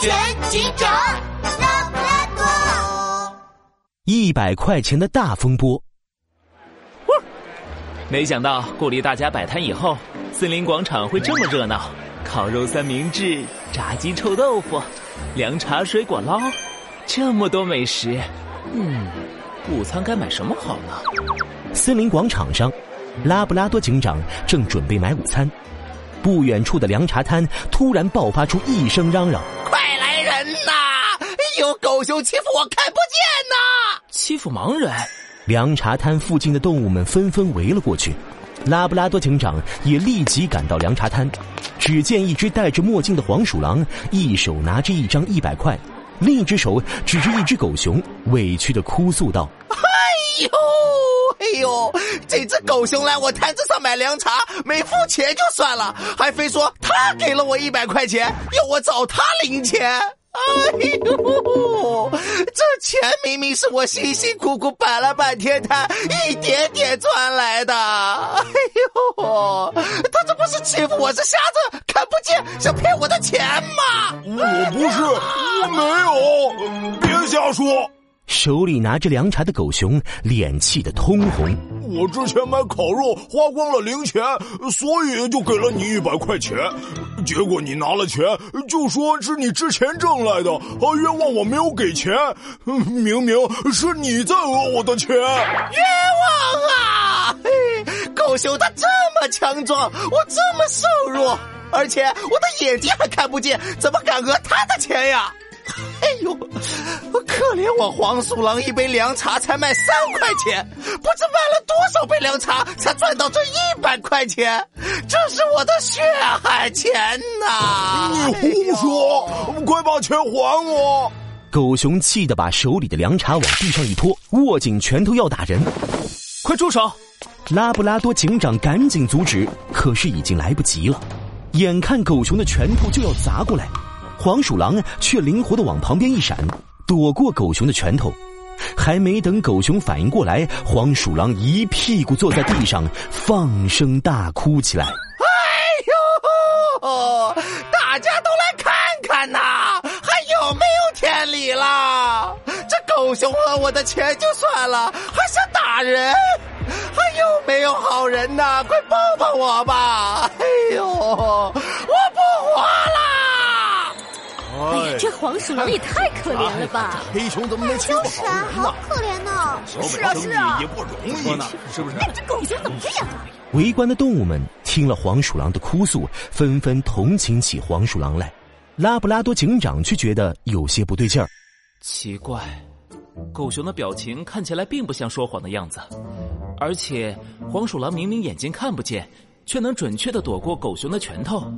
全警长拉布拉多。一百块钱的大风波。没想到鼓励大家摆摊以后，森林广场会这么热闹。烤肉三明治、炸鸡臭豆腐、凉茶水果捞，这么多美食，嗯，午餐该买什么好呢？森林广场上，拉布拉多警长正准备买午餐，不远处的凉茶摊突然爆发出一声嚷嚷：“人呐！有狗熊欺负我，看不见呐！欺负盲人！”凉茶摊附近的动物们纷纷围了过去。拉布拉多警长也立即赶到凉茶摊，只见一只戴着墨镜的黄鼠狼，一手拿着一张一百块，另一只手指着一只狗熊，委屈的哭诉道：“哎呦，哎呦，这只狗熊来我摊子上买凉茶，没付钱就算了，还非说他给了我一百块钱，要我找他零钱。”哎呦，这钱明明是我辛辛苦苦摆了半天摊，一点点赚来的。哎呦，他这不是欺负我是瞎子看不见，想骗我的钱吗？我不是，我没有，别瞎说。手里拿着凉茶的狗熊脸气得通红。我之前买烤肉花光了零钱，所以就给了你一百块钱。结果你拿了钱就说是你之前挣来的，还，冤枉我没有给钱。明明是你在讹我的钱，冤枉啊！嘿狗熊他这么强壮，我这么瘦弱，而且我的眼睛还看不见，怎么敢讹他的钱呀？哎呦，可怜我黄鼠狼一杯凉茶才卖三块钱，不知卖了多少杯凉茶才赚到这一百块钱，这是我的血汗钱呐！你胡说，快把钱还我！狗熊气得把手里的凉茶往地上一拖，握紧拳头要打人。快住手！拉布拉多警长赶紧阻止，可是已经来不及了，眼看狗熊的拳头就要砸过来。黄鼠狼却灵活的往旁边一闪，躲过狗熊的拳头。还没等狗熊反应过来，黄鼠狼一屁股坐在地上，放声大哭起来。哎呦，大家都来看看呐，还有没有天理了？这狗熊讹我的钱就算了，还想打人，还有没有好人呐？快帮帮我吧！哎呦，我不活了！哎呀，这黄鼠狼也太可怜了吧！黑熊怎么能欺负就是啊，好可怜呢！是啊是啊，也不容易呢，是不是？这狗熊怎么这样啊？围观的动物们听了黄鼠狼的哭诉，纷纷同情起黄鼠狼来。拉布拉多警长却觉得有些不对劲儿。奇怪，狗熊的表情看起来并不像说谎的样子，而且黄鼠狼明明眼睛看不见。却能准确的躲过狗熊的拳头，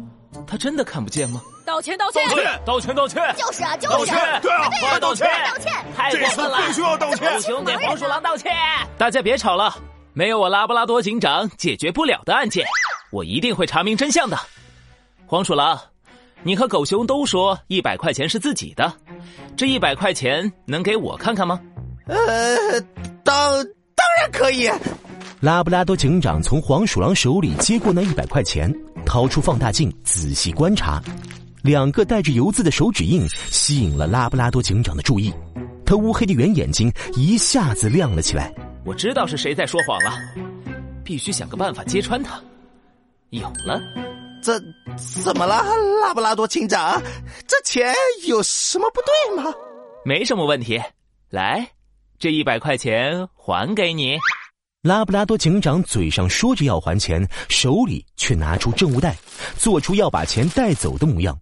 它真的看不见吗？道歉道歉道歉道歉道歉！就是啊就是！道歉对啊，快道歉道歉！太过分了！必须要道歉！狗熊给黄鼠狼道歉！大家别吵了，没有我拉布拉多警长解决不了的案件，我一定会查明真相的。黄鼠狼，你和狗熊都说一百块钱是自己的，这一百块钱能给我看看吗？呃，当当然可以。拉布拉多警长从黄鼠狼手里接过那一百块钱，掏出放大镜仔细观察，两个带着油渍的手指印吸引了拉布拉多警长的注意，他乌黑的圆眼睛一下子亮了起来。我知道是谁在说谎了，必须想个办法揭穿他。有了，这怎么了，拉布拉多警长？这钱有什么不对吗？没什么问题，来，这一百块钱还给你。拉布拉多警长嘴上说着要还钱，手里却拿出证物袋，做出要把钱带走的模样。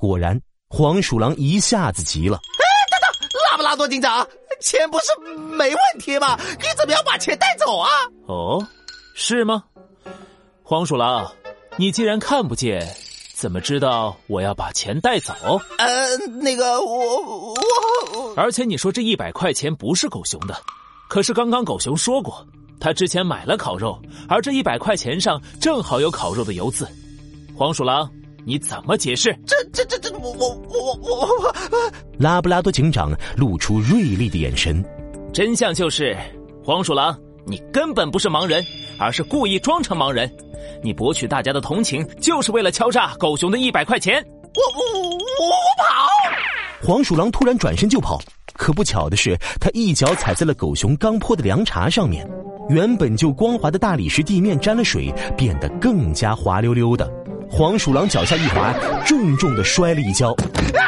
果然，黄鼠狼一下子急了：“哎，等等，拉布拉多警长，钱不是没问题吗？你怎么要把钱带走啊？”“哦，是吗？”黄鼠狼，你既然看不见，怎么知道我要把钱带走？呃，那个，我我……而且你说这一百块钱不是狗熊的，可是刚刚狗熊说过。他之前买了烤肉，而这一百块钱上正好有烤肉的油渍。黄鼠狼，你怎么解释？这、这、这、这，我、我、我、我、我……拉布拉多警长露出锐利的眼神。真相就是，黄鼠狼，你根本不是盲人，而是故意装成盲人。你博取大家的同情，就是为了敲诈狗熊的一百块钱。我、我、我、我跑！黄鼠狼突然转身就跑，可不巧的是，他一脚踩在了狗熊刚泼的凉茶上面，原本就光滑的大理石地面沾了水，变得更加滑溜溜的。黄鼠狼脚下一滑，重重的摔了一跤。哎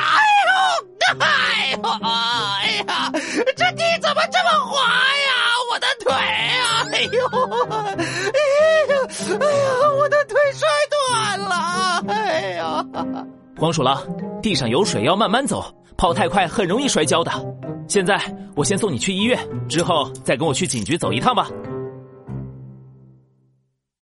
呦，哎呦，哎呀，这地怎么这么滑呀？我的腿啊！哎呦，哎呀，哎呀，我的腿摔断了！哎呀，黄鼠狼，地上有水，要慢慢走，跑太快很容易摔跤的。现在我先送你去医院，之后再跟我去警局走一趟吧。